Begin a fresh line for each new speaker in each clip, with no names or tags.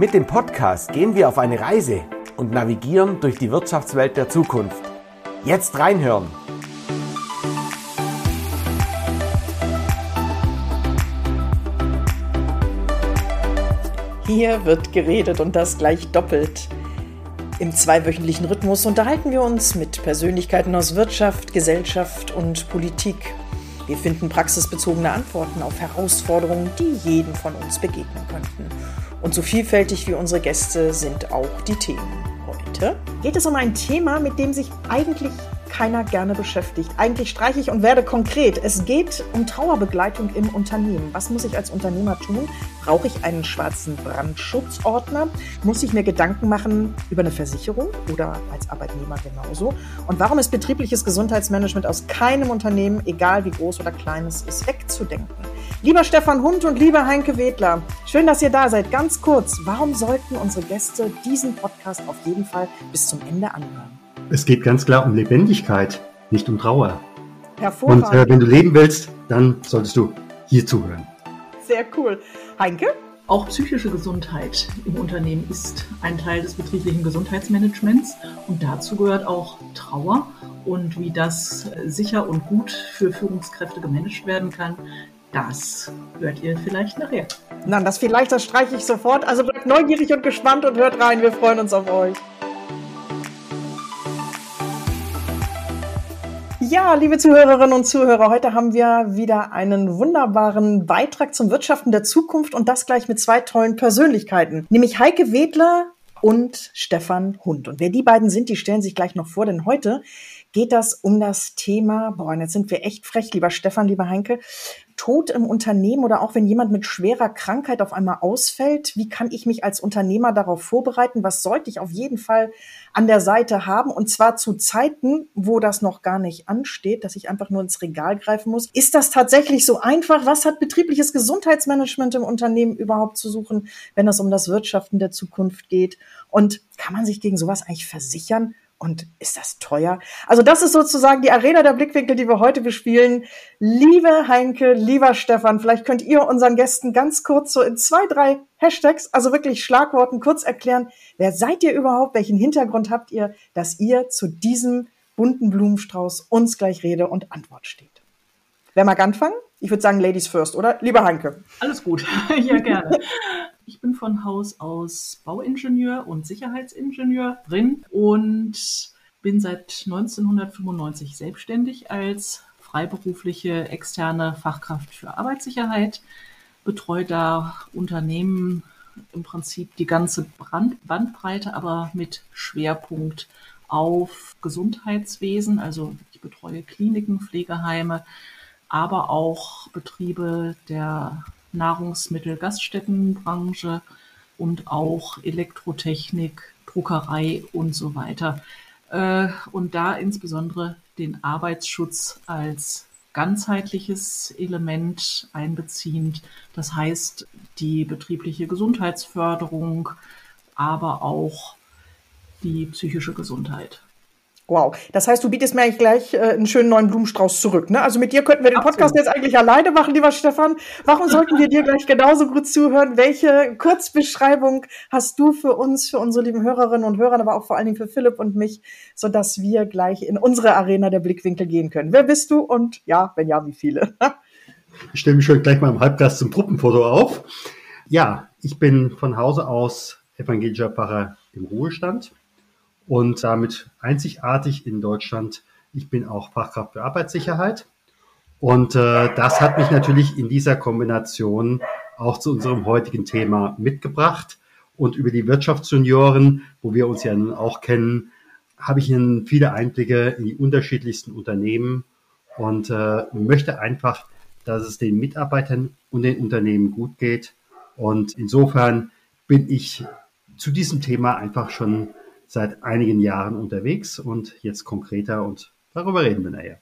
Mit dem Podcast gehen wir auf eine Reise und navigieren durch die Wirtschaftswelt der Zukunft. Jetzt reinhören!
Hier wird geredet und das gleich doppelt. Im zweiwöchentlichen Rhythmus unterhalten wir uns mit Persönlichkeiten aus Wirtschaft, Gesellschaft und Politik. Wir finden praxisbezogene Antworten auf Herausforderungen, die jedem von uns begegnen könnten. Und so vielfältig wie unsere Gäste sind auch die Themen. Heute geht es um ein Thema, mit dem sich eigentlich keiner gerne beschäftigt. Eigentlich streiche ich und werde konkret. Es geht um Trauerbegleitung im Unternehmen. Was muss ich als Unternehmer tun? Brauche ich einen schwarzen Brandschutzordner? Muss ich mir Gedanken machen über eine Versicherung oder als Arbeitnehmer genauso? Und warum ist betriebliches Gesundheitsmanagement aus keinem Unternehmen, egal wie groß oder klein es ist, wegzudenken? Lieber Stefan Hund und lieber Heinke Wedler, schön, dass ihr da seid. Ganz kurz, warum sollten unsere Gäste diesen Podcast auf jeden Fall bis zum Ende anhören?
Es geht ganz klar um Lebendigkeit, nicht um Trauer.
Hervorragend.
Und äh, wenn du leben willst, dann solltest du hier zuhören.
Sehr cool. Heinke?
Auch psychische Gesundheit im Unternehmen ist ein Teil des betrieblichen Gesundheitsmanagements und dazu gehört auch Trauer und wie das sicher und gut für Führungskräfte gemanagt werden kann. Das hört ihr vielleicht nachher.
Na, das vielleicht, das streiche ich sofort. Also bleibt neugierig und gespannt und hört rein. Wir freuen uns auf euch. Ja, liebe Zuhörerinnen und Zuhörer, heute haben wir wieder einen wunderbaren Beitrag zum Wirtschaften der Zukunft und das gleich mit zwei tollen Persönlichkeiten, nämlich Heike Wedler und Stefan Hund. Und wer die beiden sind, die stellen sich gleich noch vor, denn heute geht das um das Thema, boah, jetzt sind wir echt frech, lieber Stefan, lieber Heinke, Tod im Unternehmen oder auch wenn jemand mit schwerer Krankheit auf einmal ausfällt, wie kann ich mich als Unternehmer darauf vorbereiten? Was sollte ich auf jeden Fall an der Seite haben? Und zwar zu Zeiten, wo das noch gar nicht ansteht, dass ich einfach nur ins Regal greifen muss. Ist das tatsächlich so einfach? Was hat betriebliches Gesundheitsmanagement im Unternehmen überhaupt zu suchen, wenn es um das Wirtschaften der Zukunft geht? Und kann man sich gegen sowas eigentlich versichern? Und ist das teuer? Also das ist sozusagen die Arena der Blickwinkel, die wir heute bespielen. Liebe Heinke, lieber Stefan, vielleicht könnt ihr unseren Gästen ganz kurz so in zwei, drei Hashtags, also wirklich Schlagworten kurz erklären, wer seid ihr überhaupt, welchen Hintergrund habt ihr, dass ihr zu diesem bunten Blumenstrauß uns gleich Rede und Antwort steht. Wer mag anfangen? Ich würde sagen Ladies first, oder? Lieber Heinke.
Alles gut. ja, gerne. Ich bin von Haus aus Bauingenieur und Sicherheitsingenieurin und bin seit 1995 selbstständig als freiberufliche externe Fachkraft für Arbeitssicherheit, betreue da Unternehmen im Prinzip die ganze Brand Bandbreite, aber mit Schwerpunkt auf Gesundheitswesen. Also ich betreue Kliniken, Pflegeheime, aber auch Betriebe der Nahrungsmittel, Gaststättenbranche und auch Elektrotechnik, Druckerei und so weiter. Äh, und da insbesondere den Arbeitsschutz als ganzheitliches Element einbeziehend. Das heißt, die betriebliche Gesundheitsförderung, aber auch die psychische Gesundheit.
Wow. Das heißt, du bietest mir eigentlich gleich äh, einen schönen neuen Blumenstrauß zurück. Ne? Also mit dir könnten wir den Absolut. Podcast jetzt eigentlich alleine machen, lieber Stefan. Warum sollten wir dir gleich genauso gut zuhören? Welche Kurzbeschreibung hast du für uns, für unsere lieben Hörerinnen und Hörer, aber auch vor allen Dingen für Philipp und mich, sodass wir gleich in unsere Arena der Blickwinkel gehen können? Wer bist du und ja, wenn ja, wie viele?
ich stelle mich schon gleich mal im Halbgast zum Gruppenfoto auf. Ja, ich bin von Hause aus evangelischer Pfarrer im Ruhestand und damit einzigartig in Deutschland. Ich bin auch Fachkraft für Arbeitssicherheit. Und äh, das hat mich natürlich in dieser Kombination auch zu unserem heutigen Thema mitgebracht. Und über die Wirtschaftsjunioren, wo wir uns ja nun auch kennen, habe ich Ihnen viele Einblicke in die unterschiedlichsten Unternehmen und äh, möchte einfach, dass es den Mitarbeitern und den Unternehmen gut geht. Und insofern bin ich zu diesem Thema einfach schon seit einigen Jahren unterwegs und jetzt konkreter und darüber reden wir nachher.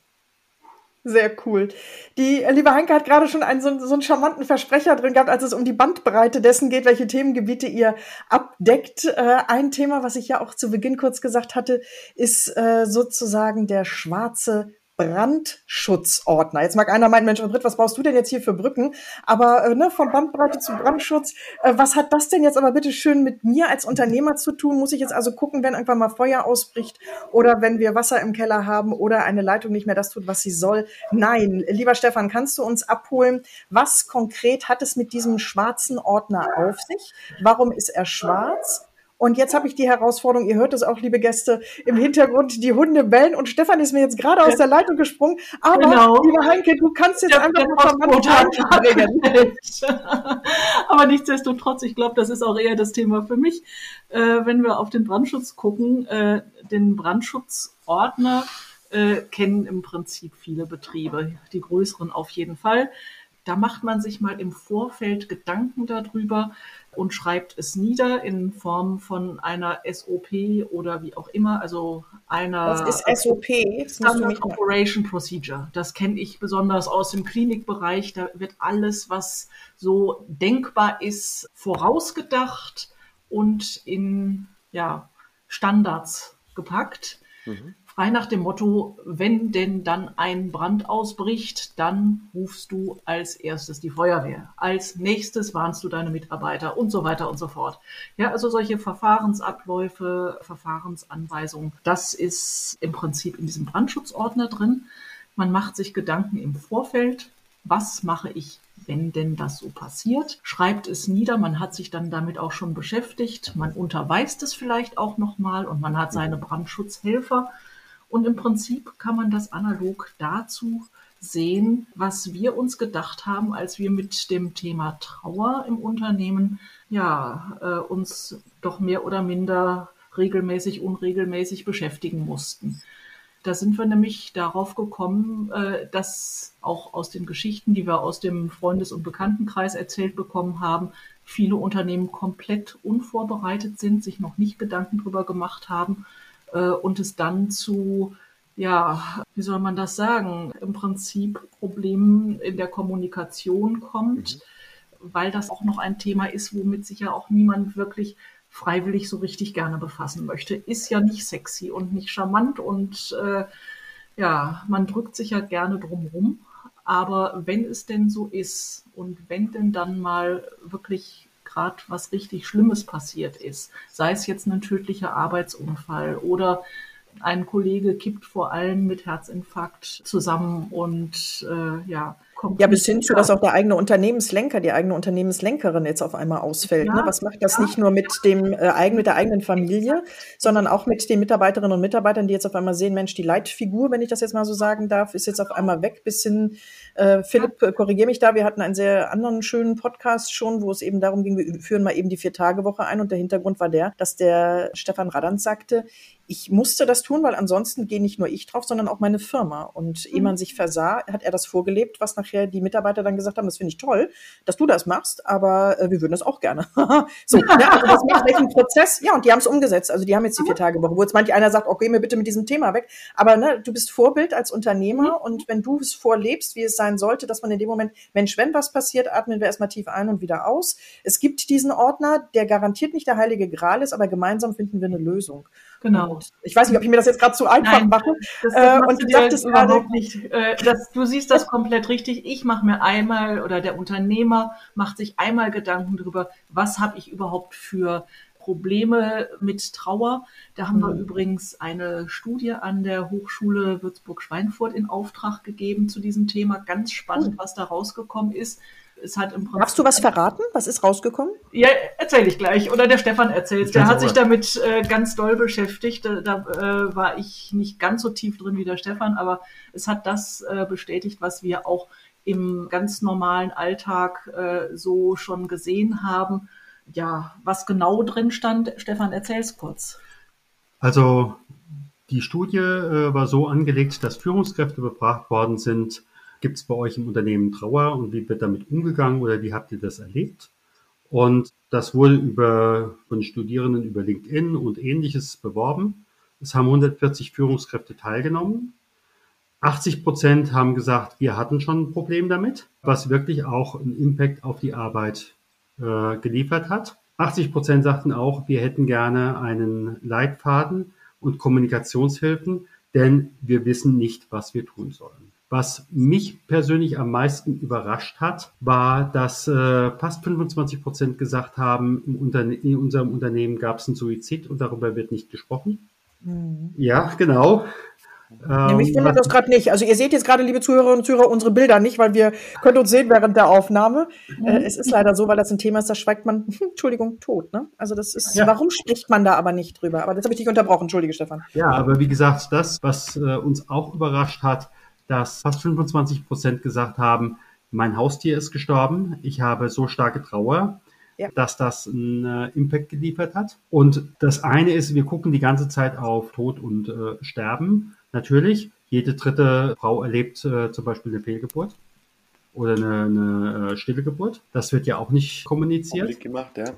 Sehr cool. Die äh, liebe Hanke hat gerade schon einen so, so einen charmanten Versprecher drin gehabt, als es um die Bandbreite dessen geht, welche Themengebiete ihr abdeckt. Äh, ein Thema, was ich ja auch zu Beginn kurz gesagt hatte, ist äh, sozusagen der schwarze Brandschutzordner. Jetzt mag einer meinen, Mensch, Britt, was brauchst du denn jetzt hier für Brücken? Aber äh, ne, von Bandbreite zu Brandschutz, äh, was hat das denn jetzt aber bitte schön mit mir als Unternehmer zu tun? Muss ich jetzt also gucken, wenn irgendwann mal Feuer ausbricht oder wenn wir Wasser im Keller haben oder eine Leitung nicht mehr das tut, was sie soll? Nein, lieber Stefan, kannst du uns abholen, was konkret hat es mit diesem schwarzen Ordner auf sich? Warum ist er schwarz? Und jetzt habe ich die Herausforderung, ihr hört es auch, liebe Gäste, im Hintergrund die Hunde bellen und Stefan ist mir jetzt gerade aus der Leitung gesprungen. Aber, genau. lieber Heinke, du kannst jetzt der, einfach mal bringen.
Aber nichtsdestotrotz, ich glaube, das ist auch eher das Thema für mich. Äh, wenn wir auf den Brandschutz gucken, äh, den Brandschutzordner äh, kennen im Prinzip viele Betriebe, die größeren auf jeden Fall. Da macht man sich mal im Vorfeld Gedanken darüber, und schreibt es nieder in Form von einer SOP oder wie auch immer, also einer
Was ist SOP?
Standard Operation Procedure. Das kenne ich besonders aus dem Klinikbereich. Da wird alles, was so denkbar ist, vorausgedacht und in ja, Standards gepackt. Mhm frei nach dem Motto, wenn denn dann ein Brand ausbricht, dann rufst du als erstes die Feuerwehr. Als nächstes warnst du deine Mitarbeiter und so weiter und so fort. Ja, also solche Verfahrensabläufe, Verfahrensanweisungen, das ist im Prinzip in diesem Brandschutzordner drin. Man macht sich Gedanken im Vorfeld, was mache ich wenn denn das so passiert, schreibt es nieder, man hat sich dann damit auch schon beschäftigt, man unterweist es vielleicht auch nochmal und man hat seine Brandschutzhelfer und im Prinzip kann man das analog dazu sehen, was wir uns gedacht haben, als wir mit dem Thema Trauer im Unternehmen ja äh, uns doch mehr oder minder regelmäßig, unregelmäßig beschäftigen mussten. Da sind wir nämlich darauf gekommen, äh, dass auch aus den Geschichten, die wir aus dem Freundes- und Bekanntenkreis erzählt bekommen haben, viele Unternehmen komplett unvorbereitet sind, sich noch nicht Gedanken darüber gemacht haben äh, und es dann zu, ja, wie soll man das sagen, im Prinzip Problemen in der Kommunikation kommt, mhm. weil das auch noch ein Thema ist, womit sich ja auch niemand wirklich freiwillig so richtig gerne befassen möchte. Ist ja nicht sexy und nicht charmant und äh, ja, man drückt sich ja gerne drumrum. Aber wenn es denn so ist und wenn denn dann mal wirklich gerade was richtig Schlimmes passiert ist, sei es jetzt ein tödlicher Arbeitsunfall oder ein Kollege kippt vor allem mit Herzinfarkt zusammen und äh, ja,
kommt. Ja, bis hin zu, dass auch der eigene Unternehmenslenker, die eigene Unternehmenslenkerin jetzt auf einmal ausfällt. Ja, ne? Was macht das ja. nicht nur mit dem äh, eigen, mit der eigenen Familie, sondern auch mit den Mitarbeiterinnen und Mitarbeitern, die jetzt auf einmal sehen, Mensch, die Leitfigur, wenn ich das jetzt mal so sagen darf, ist jetzt auf einmal weg, bis hin äh, Philipp, äh, korrigier mich da, wir hatten einen sehr anderen schönen Podcast schon, wo es eben darum ging, wir führen mal eben die Vier-Tage-Woche ein und der Hintergrund war der, dass der Stefan Radans sagte, ich musste das tun, weil ansonsten gehe nicht nur ich drauf, sondern auch meine Firma. Und mhm. ehe man sich versah, hat er das vorgelebt, was nachher die Mitarbeiter dann gesagt haben, das finde ich toll, dass du das machst, aber äh, wir würden das auch gerne. so, ja, also das macht welchen Prozess. Ja, und die haben es umgesetzt. Also die haben jetzt die vier Tage Woche, wo jetzt manch einer sagt, okay, mir bitte mit diesem Thema weg. Aber ne, du bist Vorbild als Unternehmer mhm. und wenn du es vorlebst, wie es sein sollte, dass man in dem Moment, Mensch, wenn was passiert, atmen wir erstmal tief ein und wieder aus. Es gibt diesen Ordner, der garantiert nicht der heilige Gral ist, aber gemeinsam finden wir eine Lösung.
Genau. Und
ich weiß nicht, ob ich mir das jetzt gerade zu einfach Nein, mache.
Das, das äh, und du sagtest überhaupt nicht. Äh, das, du siehst das komplett richtig. Ich mache mir einmal oder der Unternehmer macht sich einmal Gedanken darüber, was habe ich überhaupt für Probleme mit Trauer. Da haben mhm. wir übrigens eine Studie an der Hochschule Würzburg-Schweinfurt in Auftrag gegeben zu diesem Thema. Ganz spannend, mhm. was da rausgekommen ist es hat im
Prinzip. Darfst du was verraten? Was ist rausgekommen?
Ja, erzähle ich gleich. Oder der Stefan erzählt. Der hat sich damit äh, ganz doll beschäftigt. Da, da äh, war ich nicht ganz so tief drin wie der Stefan, aber es hat das äh, bestätigt, was wir auch im ganz normalen Alltag äh, so schon gesehen haben. Ja, was genau drin stand, Stefan, erzähl's kurz.
Also die Studie äh, war so angelegt, dass Führungskräfte befragt worden sind, Gibt es bei euch im Unternehmen Trauer und wie wird damit umgegangen oder wie habt ihr das erlebt? Und das wurde über, von Studierenden über LinkedIn und ähnliches beworben. Es haben 140 Führungskräfte teilgenommen. 80 Prozent haben gesagt, wir hatten schon ein Problem damit, was wirklich auch einen Impact auf die Arbeit äh, geliefert hat. 80 Prozent sagten auch, wir hätten gerne einen Leitfaden und Kommunikationshilfen, denn wir wissen nicht, was wir tun sollen. Was mich persönlich am meisten überrascht hat, war, dass äh, fast 25 Prozent gesagt haben, im in unserem Unternehmen gab es einen Suizid und darüber wird nicht gesprochen. Mhm. Ja, genau.
Ähm, Nämlich wundert das gerade nicht. Also ihr seht jetzt gerade, liebe Zuhörerinnen und Zuhörer, unsere Bilder nicht, weil wir können uns sehen während der Aufnahme. Mhm. Äh, es ist leider so, weil das ein Thema ist, da schweigt man, Entschuldigung, tot. Ne? Also das ist, ja. warum spricht man da aber nicht drüber? Aber das habe ich dich unterbrochen, entschuldige Stefan.
Ja, aber wie gesagt, das, was äh, uns auch überrascht hat, dass fast 25 Prozent gesagt haben, mein Haustier ist gestorben, ich habe so starke Trauer, ja. dass das einen äh, Impact geliefert hat. Und das eine ist, wir gucken die ganze Zeit auf Tod und äh, Sterben. Natürlich, jede dritte Frau erlebt äh, zum Beispiel eine Fehlgeburt oder eine, eine äh, stille Geburt. Das wird ja auch nicht kommuniziert.
Gemacht, ja.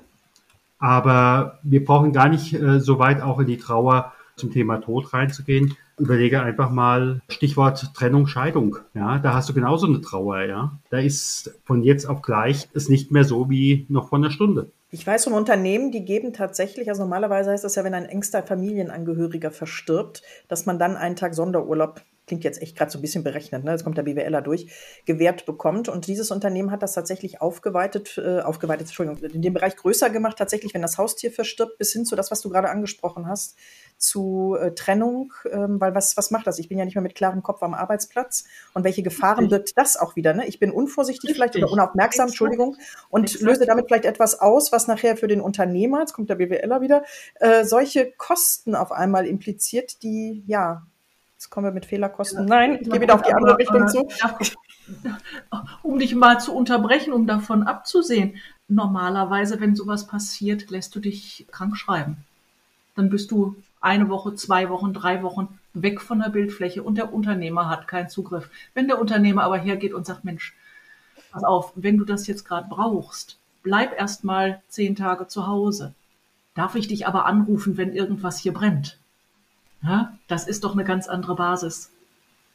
Aber wir brauchen gar nicht äh, so weit auch in die Trauer zum Thema Tod reinzugehen. Überlege einfach mal Stichwort Trennung, Scheidung. Ja, da hast du genauso eine Trauer. Ja, da ist von jetzt auf gleich es nicht mehr so wie noch vor einer Stunde.
Ich weiß von Unternehmen, die geben tatsächlich, also normalerweise heißt das ja, wenn ein engster Familienangehöriger verstirbt, dass man dann einen Tag Sonderurlaub klingt jetzt echt gerade so ein bisschen berechnet, ne? jetzt kommt der BWLer durch, gewährt bekommt. Und dieses Unternehmen hat das tatsächlich aufgeweitet, äh, aufgeweitet, Entschuldigung, in dem Bereich größer gemacht, tatsächlich, wenn das Haustier verstirbt, bis hin zu das, was du gerade angesprochen hast, zu äh, Trennung, ähm, weil was, was macht das? Ich bin ja nicht mehr mit klarem Kopf am Arbeitsplatz. Und welche Gefahren birgt das auch wieder? Ne? Ich bin unvorsichtig Richtig. vielleicht oder unaufmerksam, Entschuldigung, und Exakt. löse damit vielleicht etwas aus, was nachher für den Unternehmer, jetzt kommt der BWLer wieder, äh, solche Kosten auf einmal impliziert, die ja Jetzt kommen wir mit Fehlerkosten. Nein, ich gehe wieder auf die andere Richtung zu.
Um dich mal zu unterbrechen, um davon abzusehen. Normalerweise, wenn sowas passiert, lässt du dich krank schreiben. Dann bist du eine Woche, zwei Wochen, drei Wochen weg von der Bildfläche und der Unternehmer hat keinen Zugriff. Wenn der Unternehmer aber hergeht und sagt, Mensch, pass auf, wenn du das jetzt gerade brauchst, bleib erst mal zehn Tage zu Hause. Darf ich dich aber anrufen, wenn irgendwas hier brennt? Ja, das ist doch eine ganz andere Basis.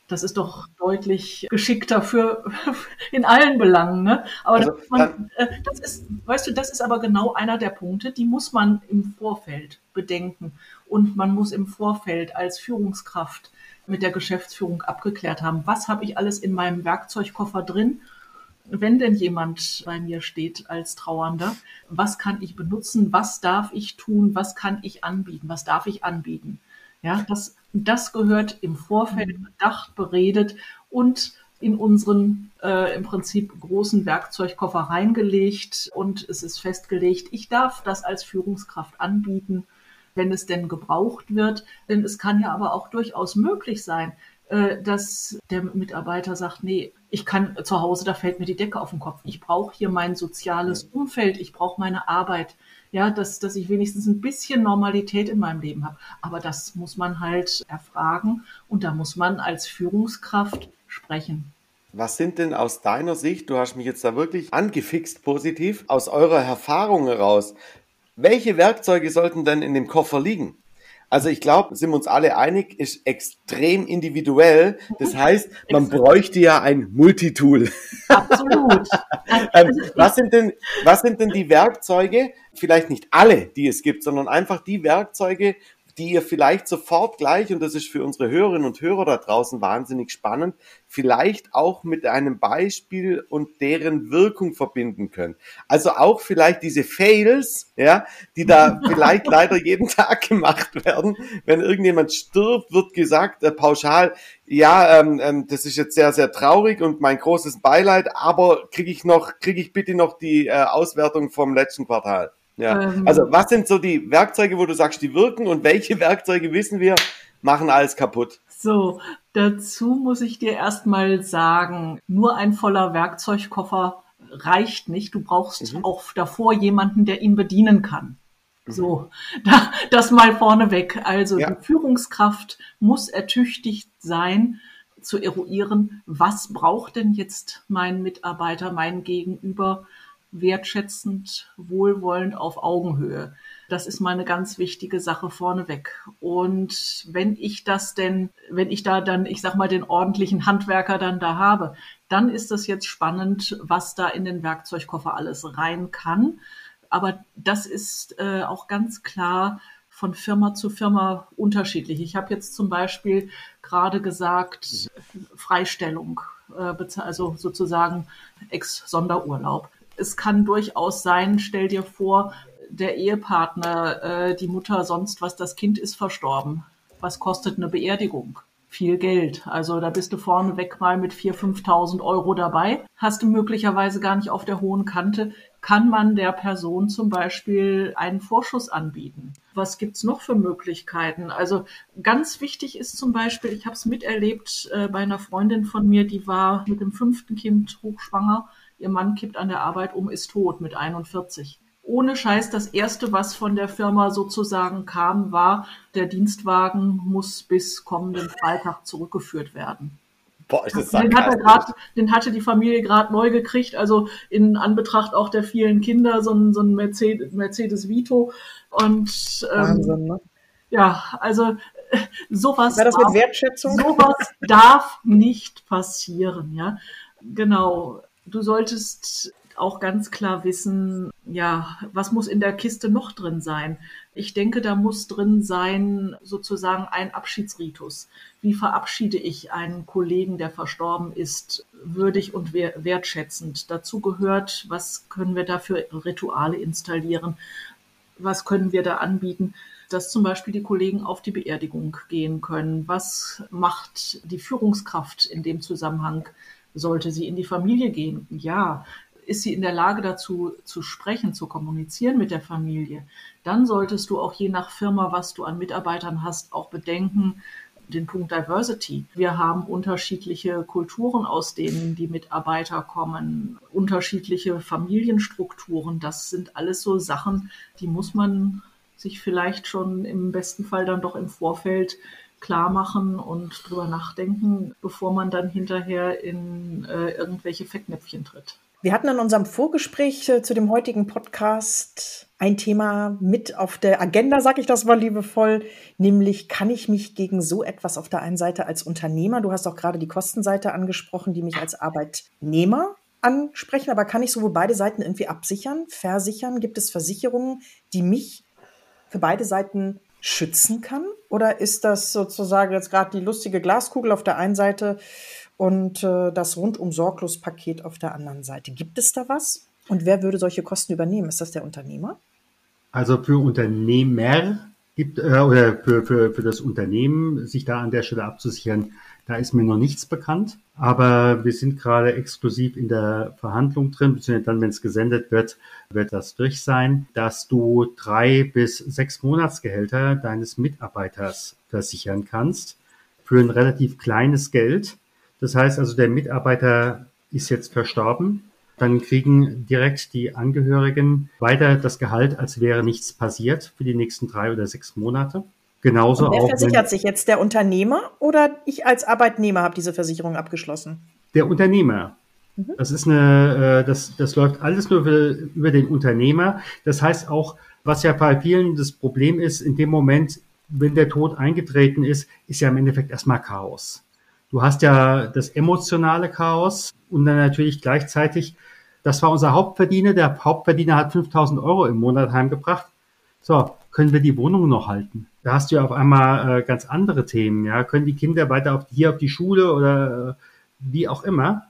Das ist doch deutlich geschickter für in allen Belangen. Ne? Aber also, das, man, äh, das ist, weißt du, das ist aber genau einer der Punkte, die muss man im Vorfeld bedenken. Und man muss im Vorfeld als Führungskraft mit der Geschäftsführung abgeklärt haben, was habe ich alles in meinem Werkzeugkoffer drin wenn denn jemand bei mir steht als Trauernder, was kann ich benutzen, was darf ich tun, was kann ich anbieten, was darf ich anbieten. Ja, das, das gehört im Vorfeld bedacht, beredet und in unseren äh, im Prinzip großen Werkzeugkoffer reingelegt und es ist festgelegt, ich darf das als Führungskraft anbieten, wenn es denn gebraucht wird. Denn es kann ja aber auch durchaus möglich sein, äh, dass der Mitarbeiter sagt, nee, ich kann zu Hause, da fällt mir die Decke auf den Kopf. Ich brauche hier mein soziales Umfeld, ich brauche meine Arbeit ja, dass, dass ich wenigstens ein bisschen Normalität in meinem Leben habe. Aber das muss man halt erfragen und da muss man als Führungskraft sprechen.
Was sind denn aus deiner Sicht, du hast mich jetzt da wirklich angefixt positiv, aus eurer Erfahrung heraus, welche Werkzeuge sollten denn in dem Koffer liegen? Also ich glaube, sind wir uns alle einig, ist extrem individuell. Das heißt, man bräuchte ja ein Multitool. Absolut. ähm, was sind denn, was sind denn die Werkzeuge? Vielleicht nicht alle, die es gibt, sondern einfach die Werkzeuge, die ihr vielleicht sofort gleich, und das ist für unsere Hörerinnen und Hörer da draußen wahnsinnig spannend, vielleicht auch mit einem Beispiel und deren Wirkung verbinden könnt. Also auch vielleicht diese Fails, ja, die da vielleicht leider jeden Tag gemacht werden. Wenn irgendjemand stirbt, wird gesagt, äh, pauschal, ja, ähm, ähm, das ist jetzt sehr, sehr traurig und mein großes Beileid, aber kriege ich noch, kriege ich bitte noch die äh, Auswertung vom letzten Quartal. Ja. Ähm, also was sind so die Werkzeuge, wo du sagst, die wirken und welche Werkzeuge wissen wir, machen alles kaputt?
So, dazu muss ich dir erstmal sagen, nur ein voller Werkzeugkoffer reicht nicht. Du brauchst mhm. auch davor jemanden, der ihn bedienen kann. Mhm. So, da, das mal vorneweg. Also ja. die Führungskraft muss ertüchtigt sein, zu eruieren, was braucht denn jetzt mein Mitarbeiter, mein Gegenüber, wertschätzend, wohlwollend auf Augenhöhe. Das ist meine ganz wichtige Sache vorneweg. Und wenn ich das denn, wenn ich da dann, ich sag mal, den ordentlichen Handwerker dann da habe, dann ist das jetzt spannend, was da in den Werkzeugkoffer alles rein kann. Aber das ist äh, auch ganz klar von Firma zu Firma unterschiedlich. Ich habe jetzt zum Beispiel gerade gesagt, Freistellung, äh, also sozusagen Ex-Sonderurlaub. Es kann durchaus sein, stell dir vor, der Ehepartner, äh, die Mutter, sonst was, das Kind ist verstorben. Was kostet eine Beerdigung? Viel Geld. Also da bist du vorneweg mal mit 4.000, 5.000 Euro dabei. Hast du möglicherweise gar nicht auf der hohen Kante. Kann man der Person zum Beispiel einen Vorschuss anbieten? Was gibt's noch für Möglichkeiten? Also ganz wichtig ist zum Beispiel, ich habe es miterlebt äh, bei einer Freundin von mir, die war mit dem fünften Kind hochschwanger. Ihr Mann kippt an der Arbeit um, ist tot mit 41 ohne Scheiß, das erste, was von der Firma sozusagen kam, war, der Dienstwagen muss bis kommenden Freitag zurückgeführt werden. Boah, ist das den, hat grad, den hatte die Familie gerade neu gekriegt, also in Anbetracht auch der vielen Kinder, so ein, so ein Mercedes, Mercedes Vito. Und ähm, Wahnsinn, ne? ja, also sowas,
War das darf, mit Wertschätzung?
sowas darf nicht passieren, ja. Genau. Du solltest auch ganz klar wissen, ja, was muss in der Kiste noch drin sein? Ich denke, da muss drin sein sozusagen ein Abschiedsritus. Wie verabschiede ich einen Kollegen, der verstorben ist, würdig und wertschätzend? Dazu gehört, was können wir da für Rituale installieren? Was können wir da anbieten? dass zum Beispiel die Kollegen auf die Beerdigung gehen können. Was macht die Führungskraft in dem Zusammenhang? Sollte sie in die Familie gehen? Ja ist sie in der Lage dazu zu sprechen, zu kommunizieren mit der Familie, dann solltest du auch je nach Firma, was du an Mitarbeitern hast, auch bedenken, den Punkt Diversity. Wir haben unterschiedliche Kulturen, aus denen die Mitarbeiter kommen, unterschiedliche Familienstrukturen. Das sind alles so Sachen, die muss man sich vielleicht schon im besten Fall dann doch im Vorfeld klar machen und drüber nachdenken, bevor man dann hinterher in äh, irgendwelche Fettnäpfchen tritt.
Wir hatten in unserem Vorgespräch äh, zu dem heutigen Podcast ein Thema mit auf der Agenda, sag ich das mal liebevoll, nämlich kann ich mich gegen so etwas auf der einen Seite als Unternehmer, du hast auch gerade die Kostenseite angesprochen, die mich als Arbeitnehmer ansprechen, aber kann ich sowohl beide Seiten irgendwie absichern, versichern? Gibt es Versicherungen, die mich für beide Seiten schützen kann? Oder ist das sozusagen jetzt gerade die lustige Glaskugel auf der einen Seite und äh, das rundum sorglos Paket auf der anderen Seite. Gibt es da was? Und wer würde solche Kosten übernehmen? Ist das der Unternehmer?
Also für Unternehmer gibt äh, oder für, für, für das Unternehmen, sich da an der Stelle abzusichern, da ist mir noch nichts bekannt. Aber wir sind gerade exklusiv in der Verhandlung drin, beziehungsweise dann, wenn es gesendet wird, wird das durch sein, dass du drei bis sechs Monatsgehälter deines Mitarbeiters versichern kannst für ein relativ kleines Geld. Das heißt also, der Mitarbeiter ist jetzt verstorben. Dann kriegen direkt die Angehörigen weiter das Gehalt, als wäre nichts passiert für die nächsten drei oder sechs Monate. Genauso
Und
wer
auch. versichert sich jetzt der Unternehmer oder ich als Arbeitnehmer habe diese Versicherung abgeschlossen?
Der Unternehmer. Mhm. Das ist eine, äh, das, das läuft alles nur über den Unternehmer. Das heißt auch, was ja bei vielen das Problem ist, in dem Moment, wenn der Tod eingetreten ist, ist ja im Endeffekt erstmal Chaos. Du hast ja das emotionale Chaos und dann natürlich gleichzeitig, das war unser Hauptverdiener, der Hauptverdiener hat 5000 Euro im Monat heimgebracht. So, können wir die Wohnung noch halten? Da hast du ja auf einmal äh, ganz andere Themen, ja. Können die Kinder weiter auf, hier auf die Schule oder äh, wie auch immer?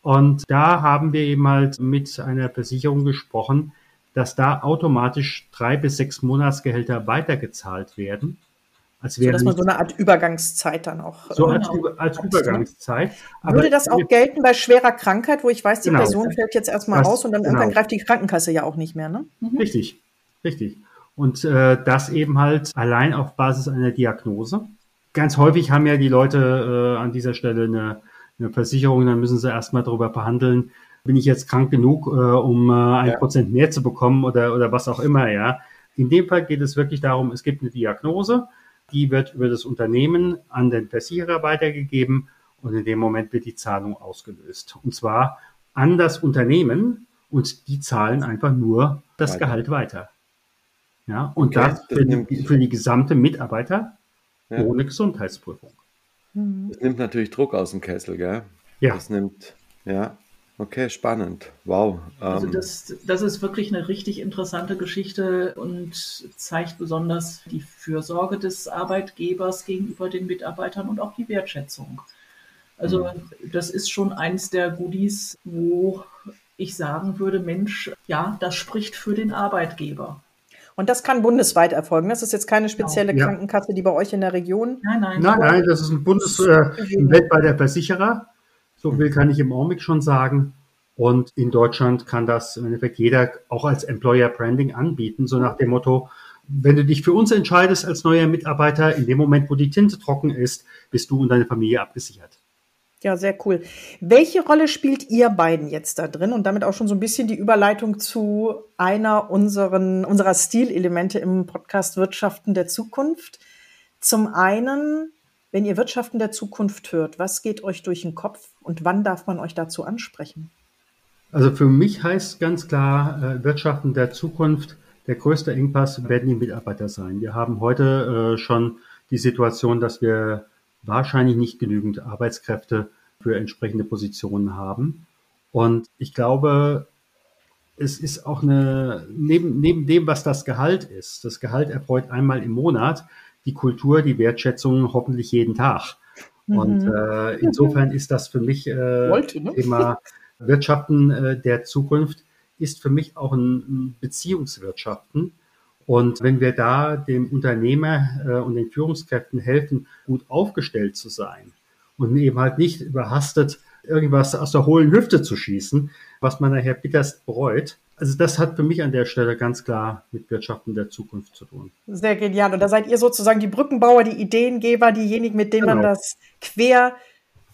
Und da haben wir eben halt mit einer Versicherung gesprochen, dass da automatisch drei bis sechs Monatsgehälter weitergezahlt werden.
Als wäre so, dass man so eine Art Übergangszeit dann auch.
So als, genau. als Übergangszeit.
Würde das auch gelten bei schwerer Krankheit, wo ich weiß, die genau. Person fällt jetzt erstmal Was, raus und dann genau. irgendwann greift die Krankenkasse ja auch nicht mehr, ne?
Mhm. Richtig, richtig. Und äh, das eben halt allein auf Basis einer Diagnose. Ganz häufig haben ja die Leute äh, an dieser Stelle eine, eine Versicherung, dann müssen sie erstmal darüber verhandeln, bin ich jetzt krank genug, äh, um äh, ein ja. Prozent mehr zu bekommen oder, oder was auch immer, ja. In dem Fall geht es wirklich darum, es gibt eine Diagnose, die wird über das Unternehmen an den Versicherer weitergegeben und in dem Moment wird die Zahlung ausgelöst. Und zwar an das Unternehmen und die zahlen einfach nur das weiter. Gehalt weiter. Ja, und okay, das, für, die, für die gesamte Mitarbeiter ja. ohne Gesundheitsprüfung.
Das nimmt natürlich Druck aus dem Kessel, gell?
Ja.
Das nimmt, ja. Okay, spannend. Wow.
Also ähm, das, das ist wirklich eine richtig interessante Geschichte und zeigt besonders die Fürsorge des Arbeitgebers gegenüber den Mitarbeitern und auch die Wertschätzung. Also mhm. das ist schon eins der Goodies, wo ich sagen würde, Mensch, ja, das spricht für den Arbeitgeber.
Und das kann bundesweit erfolgen. Das ist jetzt keine spezielle genau. Krankenkasse, die bei euch in der Region.
Nein, nein. Nein, nein, das ist ein bundes, äh, ein weltweiter Versicherer. So viel kann ich im Augenblick schon sagen. Und in Deutschland kann das im Endeffekt jeder auch als Employer Branding anbieten, so nach dem Motto, wenn du dich für uns entscheidest als neuer Mitarbeiter, in dem Moment, wo die Tinte trocken ist, bist du und deine Familie abgesichert.
Ja, sehr cool. Welche Rolle spielt ihr beiden jetzt da drin? Und damit auch schon so ein bisschen die Überleitung zu einer unseren, unserer Stilelemente im Podcast Wirtschaften der Zukunft. Zum einen, wenn ihr Wirtschaften der Zukunft hört, was geht euch durch den Kopf und wann darf man euch dazu ansprechen?
Also für mich heißt ganz klar, äh, Wirtschaften der Zukunft, der größte Engpass werden die Mitarbeiter sein. Wir haben heute äh, schon die Situation, dass wir wahrscheinlich nicht genügend Arbeitskräfte für entsprechende Positionen haben. Und ich glaube, es ist auch eine, neben, neben dem, was das Gehalt ist, das Gehalt erfreut einmal im Monat, die Kultur, die Wertschätzung hoffentlich jeden Tag. Mhm. Und äh, insofern ist das für mich äh, Wollte, ne? Thema Wirtschaften äh, der Zukunft, ist für mich auch ein Beziehungswirtschaften. Und wenn wir da dem Unternehmer äh, und den Führungskräften helfen, gut aufgestellt zu sein und eben halt nicht überhastet irgendwas aus der hohlen Hüfte zu schießen, was man nachher bitterst bereut. Also das hat für mich an der Stelle ganz klar mit Wirtschaften der Zukunft zu tun.
Sehr genial. Und da seid ihr sozusagen die Brückenbauer, die Ideengeber, diejenigen, mit denen genau. man das quer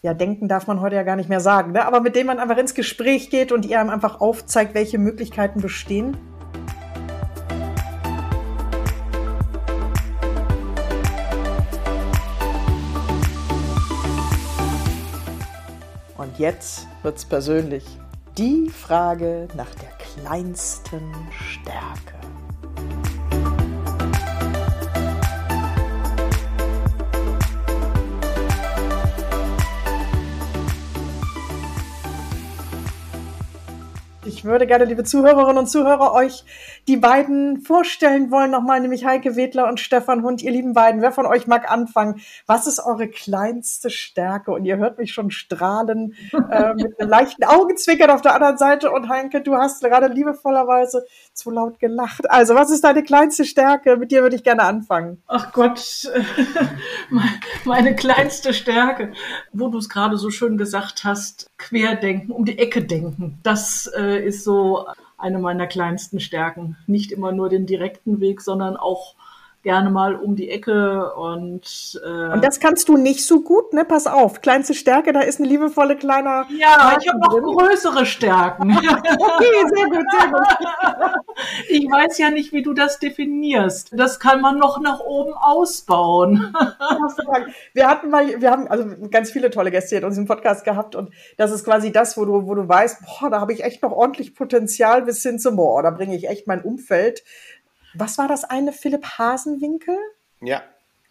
ja, denken darf man heute ja gar nicht mehr sagen, ne? aber mit denen man einfach ins Gespräch geht und ihr einem einfach aufzeigt, welche Möglichkeiten bestehen. Jetzt wird's persönlich. Die Frage nach der kleinsten Stärke. Ich würde gerne, liebe Zuhörerinnen und Zuhörer, euch die beiden vorstellen wollen, nochmal, nämlich Heike Wedler und Stefan Hund, ihr lieben beiden. Wer von euch mag anfangen? Was ist eure kleinste Stärke? Und ihr hört mich schon strahlen, äh, mit einem leichten Augenzwinkern auf der anderen Seite. Und Heike, du hast gerade liebevollerweise zu laut gelacht. Also, was ist deine kleinste Stärke? Mit dir würde ich gerne anfangen.
Ach Gott, meine kleinste Stärke. Wo du es gerade so schön gesagt hast, querdenken, um die Ecke denken. Das äh, ist so eine meiner kleinsten Stärken. Nicht immer nur den direkten Weg, sondern auch gerne mal um die Ecke und
äh und das kannst du nicht so gut, ne? Pass auf, kleinste Stärke, da ist ein liebevolle kleiner.
Ja, Haken ich habe noch größere Stärken. okay, sehr gut, sehr gut. ich weiß ja nicht, wie du das definierst. Das kann man noch nach oben ausbauen.
wir hatten mal, wir haben also ganz viele tolle Gäste in unserem Podcast gehabt und das ist quasi das, wo du, wo du weißt, boah, da habe ich echt noch ordentlich Potenzial bis hin zum, boah, da bringe ich echt mein Umfeld was war das eine, Philipp Hasenwinkel?
Ja.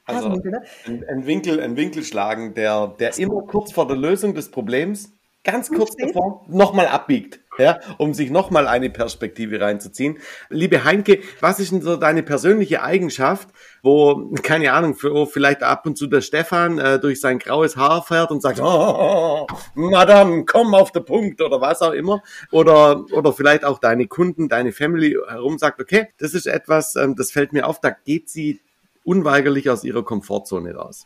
Also ne? ein, ein, Winkel, ein Winkel schlagen, der, der immer kurz vor der Lösung des Problems, ganz kurz davor, nochmal abbiegt, ja, um sich nochmal eine Perspektive reinzuziehen. Liebe Heinke, was ist denn so deine persönliche Eigenschaft, wo, keine Ahnung, wo vielleicht ab und zu der Stefan äh, durch sein graues Haar fährt und sagt, oh, Madame, komm auf den Punkt oder was auch immer. Oder, oder vielleicht auch deine Kunden, deine Family herum sagt, okay, das ist etwas, ähm, das fällt mir auf, da geht sie unweigerlich aus ihrer Komfortzone raus.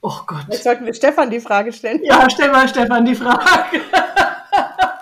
Oh Gott. Jetzt sollten wir Stefan die Frage stellen.
Ja, stell mal Stefan die Frage.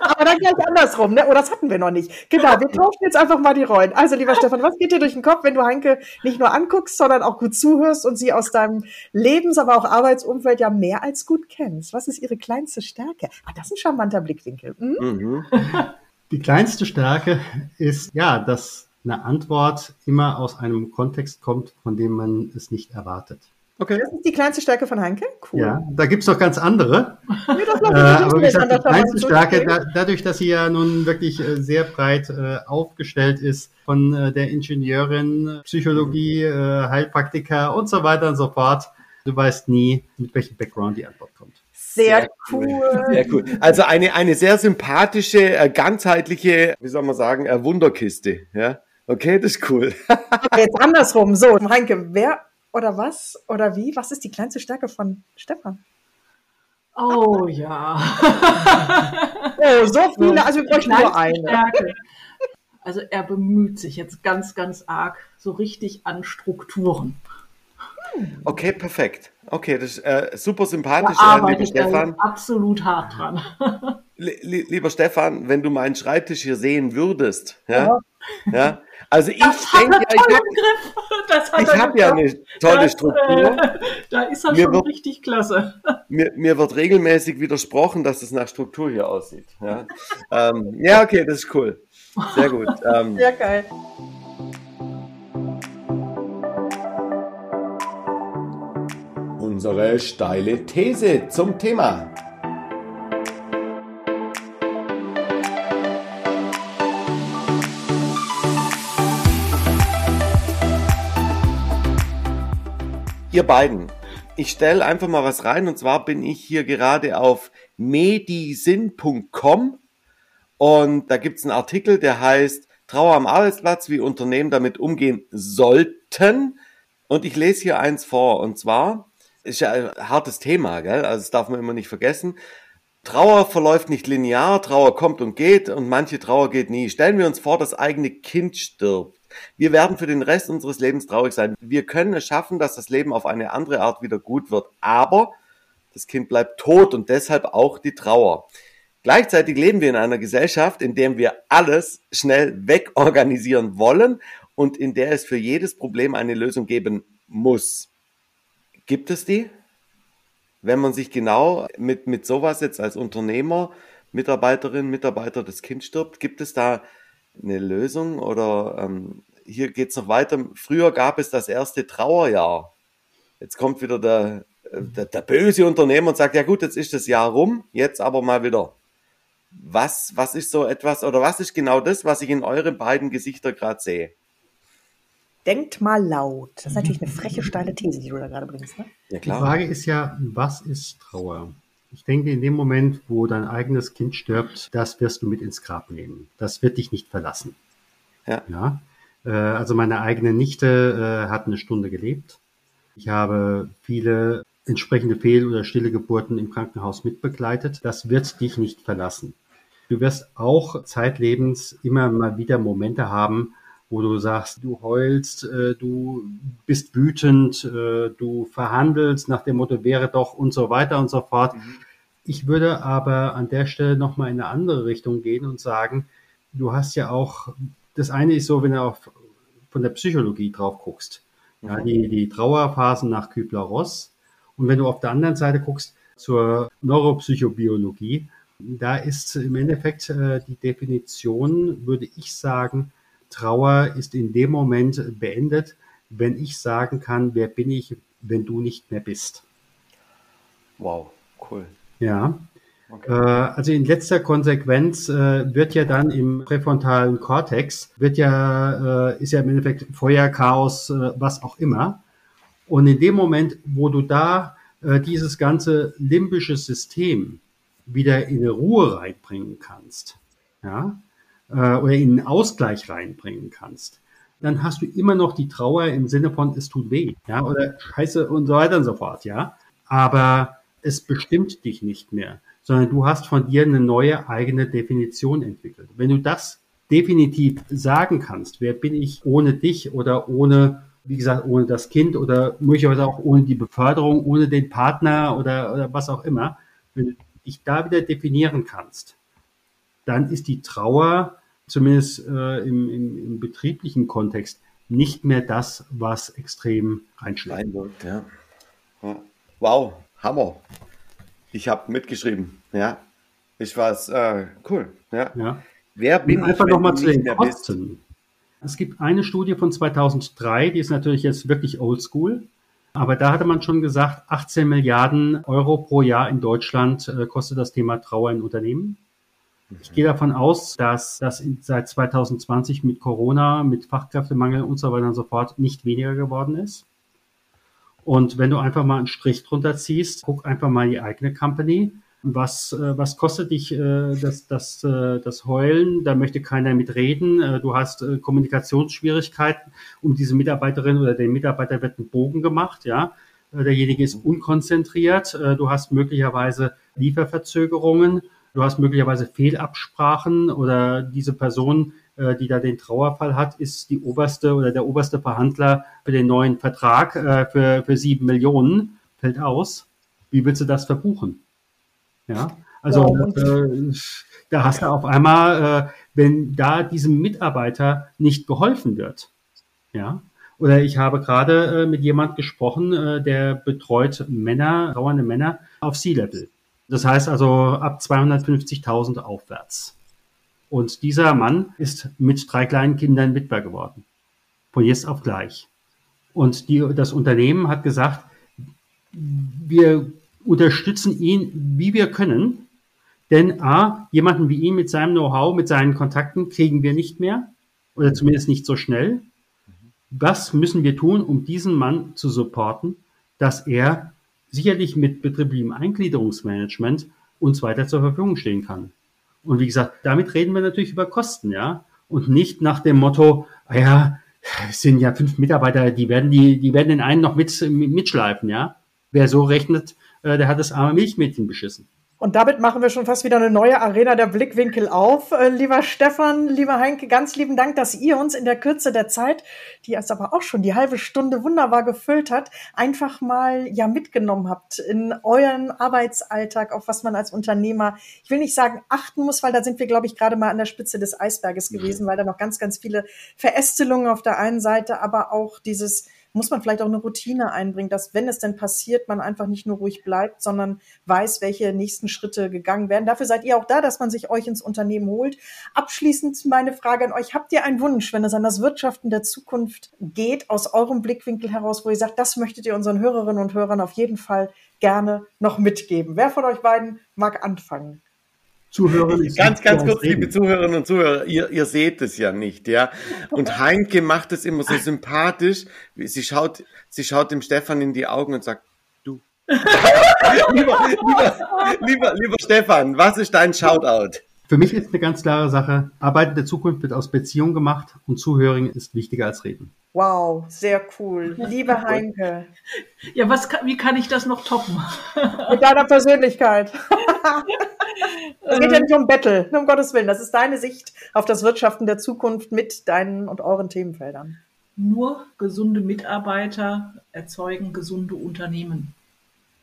Aber dann gleich andersrum, ne? Oh, das hatten wir noch nicht. Genau, wir tauschen jetzt einfach mal die Rollen. Also, lieber Stefan, was geht dir durch den Kopf, wenn du Heinke nicht nur anguckst, sondern auch gut zuhörst und sie aus deinem Lebens-, aber auch Arbeitsumfeld ja mehr als gut kennst? Was ist ihre kleinste Stärke? Ah, das ist ein charmanter Blickwinkel. Hm? Mhm.
Die kleinste Stärke ist, ja, dass eine Antwort immer aus einem Kontext kommt, von dem man es nicht erwartet.
Okay. Das ist die kleinste Stärke von Heinke.
Cool. Ja, da gibt's noch ganz andere. nee, das äh, aber wie gesagt, die kleinste Stärke, da, dadurch, dass sie ja nun wirklich äh, sehr breit äh, aufgestellt ist, von äh, der Ingenieurin, Psychologie, äh, Heilpraktiker und so weiter und so fort. Du weißt nie, mit welchem Background die Antwort kommt.
Sehr, cool.
Sehr cool. Also eine, eine sehr sympathische, äh, ganzheitliche, wie soll man sagen, äh, Wunderkiste. Ja, okay, das ist cool.
Jetzt andersrum. So, Heinke, wer oder was oder wie? Was ist die kleinste Stärke von Stefan?
Oh ja.
oh, so viele, also wir bräuchten nur eine. Stärke.
Also er bemüht sich jetzt ganz, ganz arg so richtig an Strukturen.
Okay, perfekt. Okay, das ist äh, super sympathisch,
da äh, lieber Stefan. Absolut hart dran.
lieber Stefan, wenn du meinen Schreibtisch hier sehen würdest, ja, ja, ja also ich denke, ja, ich habe hab ja eine tolle das, Struktur. Äh,
da ist er mir schon wird, richtig klasse.
Mir, mir, wird regelmäßig widersprochen, dass es nach Struktur hier aussieht. Ja, ähm, ja okay, das ist cool. Sehr gut. Ähm,
Sehr geil.
unsere steile These zum Thema. Ihr beiden, ich stelle einfach mal was rein und zwar bin ich hier gerade auf medisin.com und da gibt es einen Artikel, der heißt Trauer am Arbeitsplatz, wie Unternehmen damit umgehen sollten. Und ich lese hier eins vor und zwar ist ja ein hartes Thema, gell? Also das darf man immer nicht vergessen. Trauer verläuft nicht linear, Trauer kommt und geht und manche Trauer geht nie. Stellen wir uns vor, das eigene Kind stirbt. Wir werden für den Rest unseres Lebens traurig sein. Wir können es schaffen, dass das Leben auf eine andere Art wieder gut wird. Aber das Kind bleibt tot und deshalb auch die Trauer. Gleichzeitig leben wir in einer Gesellschaft, in der wir alles schnell wegorganisieren wollen und in der es für jedes Problem eine Lösung geben muss. Gibt es die? Wenn man sich genau mit, mit sowas jetzt als Unternehmer, Mitarbeiterin, Mitarbeiter das Kind stirbt, gibt es da eine Lösung oder ähm, hier geht es noch weiter. Früher gab es das erste Trauerjahr. Jetzt kommt wieder der, der, der, böse Unternehmer und sagt, ja gut, jetzt ist das Jahr rum, jetzt aber mal wieder. Was, was ist so etwas oder was ist genau das, was ich in euren beiden Gesichter gerade sehe?
Denkt mal laut. Das ist natürlich eine freche, steile These, die du da gerade bringst. Ne?
Ja, klar. Die Frage ist ja, was ist Trauer? Ich denke, in dem Moment, wo dein eigenes Kind stirbt, das wirst du mit ins Grab nehmen. Das wird dich nicht verlassen. Ja. ja? Äh, also meine eigene Nichte äh, hat eine Stunde gelebt. Ich habe viele entsprechende Fehl- oder stille Geburten im Krankenhaus mitbegleitet. Das wird dich nicht verlassen. Du wirst auch zeitlebens immer mal wieder Momente haben, wo du sagst, du heulst, äh, du bist wütend, äh, du verhandelst nach dem Motto wäre doch und so weiter und so fort. Mhm. Ich würde aber an der Stelle nochmal in eine andere Richtung gehen und sagen, du hast ja auch, das eine ist so, wenn du auch von der Psychologie drauf guckst, mhm. ja, die, die Trauerphasen nach Kübler-Ross. Und wenn du auf der anderen Seite guckst zur Neuropsychobiologie, da ist im Endeffekt äh, die Definition, würde ich sagen, Trauer ist in dem Moment beendet, wenn ich sagen kann, wer bin ich, wenn du nicht mehr bist.
Wow, cool.
Ja. Okay. Äh, also in letzter Konsequenz äh, wird ja dann im präfrontalen Kortex, wird ja, äh, ist ja im Endeffekt Feuer, Chaos, was auch immer. Und in dem Moment, wo du da dieses ganze limbische System wieder in Ruhe reinbringen kannst, ja, oder in einen Ausgleich reinbringen kannst, dann hast du immer noch die Trauer im Sinne von es tut weh, ja, oder Scheiße und so weiter und so fort, ja. Aber es bestimmt dich nicht mehr, sondern du hast von dir eine neue eigene Definition entwickelt. Wenn du das definitiv sagen kannst, wer bin ich ohne dich oder ohne, wie gesagt, ohne das Kind oder möglicherweise auch ohne die Beförderung, ohne den Partner oder, oder was auch immer, wenn du dich da wieder definieren kannst, dann ist die Trauer zumindest äh, im, im, im, betrieblichen Kontext nicht mehr das, was extrem reinschlägt.
Ja. ja. Wow, Hammer. Ich habe mitgeschrieben. Ja, ich war äh, cool. Ja. ja.
Wer bin Und einfach nochmal zu den Kosten. Bist? Es gibt eine Studie von 2003, die ist natürlich jetzt wirklich oldschool. Aber da hatte man schon gesagt, 18 Milliarden Euro pro Jahr in Deutschland äh, kostet das Thema Trauer in Unternehmen. Ich gehe davon aus, dass das seit 2020 mit Corona, mit Fachkräftemangel und so weiter und so fort nicht weniger geworden ist. Und wenn du einfach mal einen Strich drunter ziehst, guck einfach mal die eigene Company. Was, äh, was kostet dich äh, das, das, äh, das Heulen? Da möchte keiner mitreden. Äh, du hast Kommunikationsschwierigkeiten. Um diese Mitarbeiterin oder den Mitarbeiter wird ein Bogen gemacht, ja. Derjenige ist unkonzentriert. Du hast möglicherweise Lieferverzögerungen. Du hast möglicherweise Fehlabsprachen oder diese Person äh, die da den Trauerfall hat, ist die oberste oder der oberste Verhandler für den neuen Vertrag äh, für, für sieben Millionen, fällt aus. Wie willst du das verbuchen? Ja, also wow. äh, da hast du auf einmal, äh, wenn da diesem Mitarbeiter nicht geholfen wird, ja, oder ich habe gerade äh, mit jemand gesprochen, äh, der betreut Männer, trauernde Männer auf Sea-Level. Das heißt also ab 250.000 aufwärts. Und dieser Mann ist mit drei kleinen Kindern Witwer geworden. Von jetzt auf gleich. Und die, das Unternehmen hat gesagt, wir unterstützen ihn, wie wir können. Denn A, jemanden wie ihn mit seinem Know-how, mit seinen Kontakten kriegen wir nicht mehr. Oder zumindest nicht so schnell. Was müssen wir tun, um diesen Mann zu supporten, dass er sicherlich mit betrieblichem Eingliederungsmanagement uns weiter zur Verfügung stehen kann? Und wie gesagt, damit reden wir natürlich über Kosten, ja. Und nicht nach dem Motto, ah ja, es sind ja fünf Mitarbeiter, die werden die, die werden den einen noch mit, mitschleifen, ja. Wer so rechnet, äh, der hat das arme Milchmädchen beschissen.
Und damit machen wir schon fast wieder eine neue Arena der Blickwinkel auf. Äh, lieber Stefan, lieber Heinke, ganz lieben Dank, dass ihr uns in der Kürze der Zeit, die es aber auch schon die halbe Stunde wunderbar gefüllt hat, einfach mal ja mitgenommen habt in euren Arbeitsalltag, auf was man als Unternehmer, ich will nicht sagen achten muss, weil da sind wir, glaube ich, gerade mal an der Spitze des Eisberges gewesen, weil da noch ganz, ganz viele Verästelungen auf der einen Seite, aber auch dieses muss man vielleicht auch eine Routine einbringen, dass wenn es denn passiert, man einfach nicht nur ruhig bleibt, sondern weiß, welche nächsten Schritte gegangen werden. Dafür seid ihr auch da, dass man sich euch ins Unternehmen holt. Abschließend meine Frage an euch. Habt ihr einen Wunsch, wenn es an das Wirtschaften der Zukunft geht, aus eurem Blickwinkel heraus, wo ihr sagt, das möchtet ihr unseren Hörerinnen und Hörern auf jeden Fall gerne noch mitgeben? Wer von euch beiden mag anfangen?
Zuhörerinnen. Ganz, ganz kurz, reden. liebe Zuhörerinnen und Zuhörer, ihr, ihr seht es ja nicht, ja. Und Heinke macht es immer so sympathisch. Sie schaut, sie schaut dem Stefan in die Augen und sagt, du. lieber, lieber, lieber, lieber Stefan, was ist dein Shoutout?
Für mich ist eine ganz klare Sache, Arbeiten der Zukunft wird aus Beziehung gemacht und Zuhören ist wichtiger als Reden.
Wow, sehr cool. Liebe Heinke.
Ja, was, wie kann ich das noch toppen?
Mit deiner Persönlichkeit. Es geht ja nicht um Battle, um Gottes Willen. Das ist deine Sicht auf das Wirtschaften der Zukunft mit deinen und euren Themenfeldern.
Nur gesunde Mitarbeiter erzeugen gesunde Unternehmen.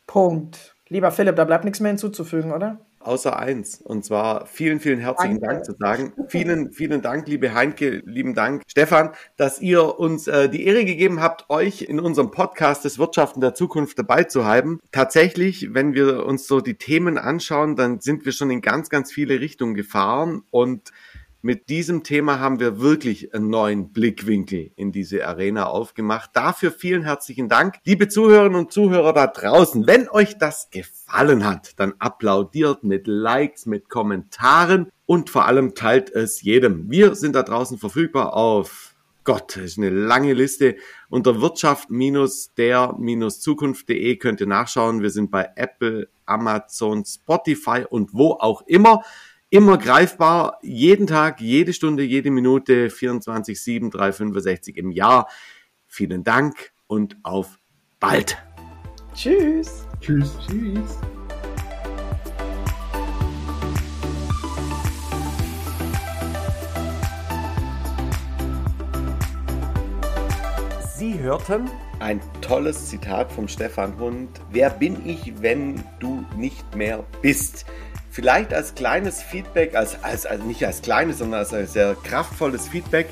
Punkt. Lieber Philipp, da bleibt nichts mehr hinzuzufügen, oder?
Außer eins. Und zwar vielen, vielen herzlichen Danke. Dank zu sagen. Vielen, vielen Dank, liebe Heinke, lieben Dank, Stefan, dass ihr uns äh, die Ehre gegeben habt, euch in unserem Podcast des Wirtschaften der Zukunft dabei zu haben. Tatsächlich, wenn wir uns so die Themen anschauen, dann sind wir schon in ganz, ganz viele Richtungen gefahren und mit diesem Thema haben wir wirklich einen neuen Blickwinkel in diese Arena aufgemacht. Dafür vielen herzlichen Dank. Liebe Zuhörerinnen und Zuhörer da draußen, wenn euch das gefallen hat, dann applaudiert mit Likes, mit Kommentaren und vor allem teilt es jedem. Wir sind da draußen verfügbar auf Gott, das ist eine lange Liste. Unter wirtschaft-der-zukunft.de könnt ihr nachschauen. Wir sind bei Apple, Amazon, Spotify und wo auch immer immer greifbar, jeden Tag, jede Stunde, jede Minute, 24, 7, 365 im Jahr. Vielen Dank und auf bald.
Tschüss.
Tschüss. Tschüss.
Sie hörten ein tolles Zitat vom Stefan Hund. Wer bin ich, wenn du nicht mehr bist? Vielleicht als kleines Feedback, als, als, als nicht als kleines, sondern als ein sehr kraftvolles Feedback.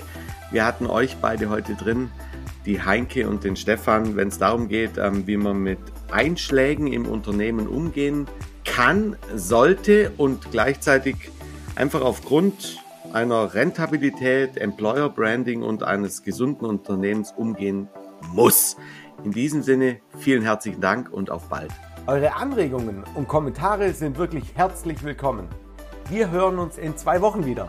Wir hatten euch beide heute drin, die Heinke und den Stefan, wenn es darum geht, ähm, wie man mit Einschlägen im Unternehmen umgehen kann, sollte und gleichzeitig einfach aufgrund einer Rentabilität, Employer Branding und eines gesunden Unternehmens umgehen muss. In diesem Sinne, vielen herzlichen Dank und auf bald. Eure Anregungen und Kommentare sind wirklich herzlich willkommen. Wir hören uns in zwei Wochen wieder.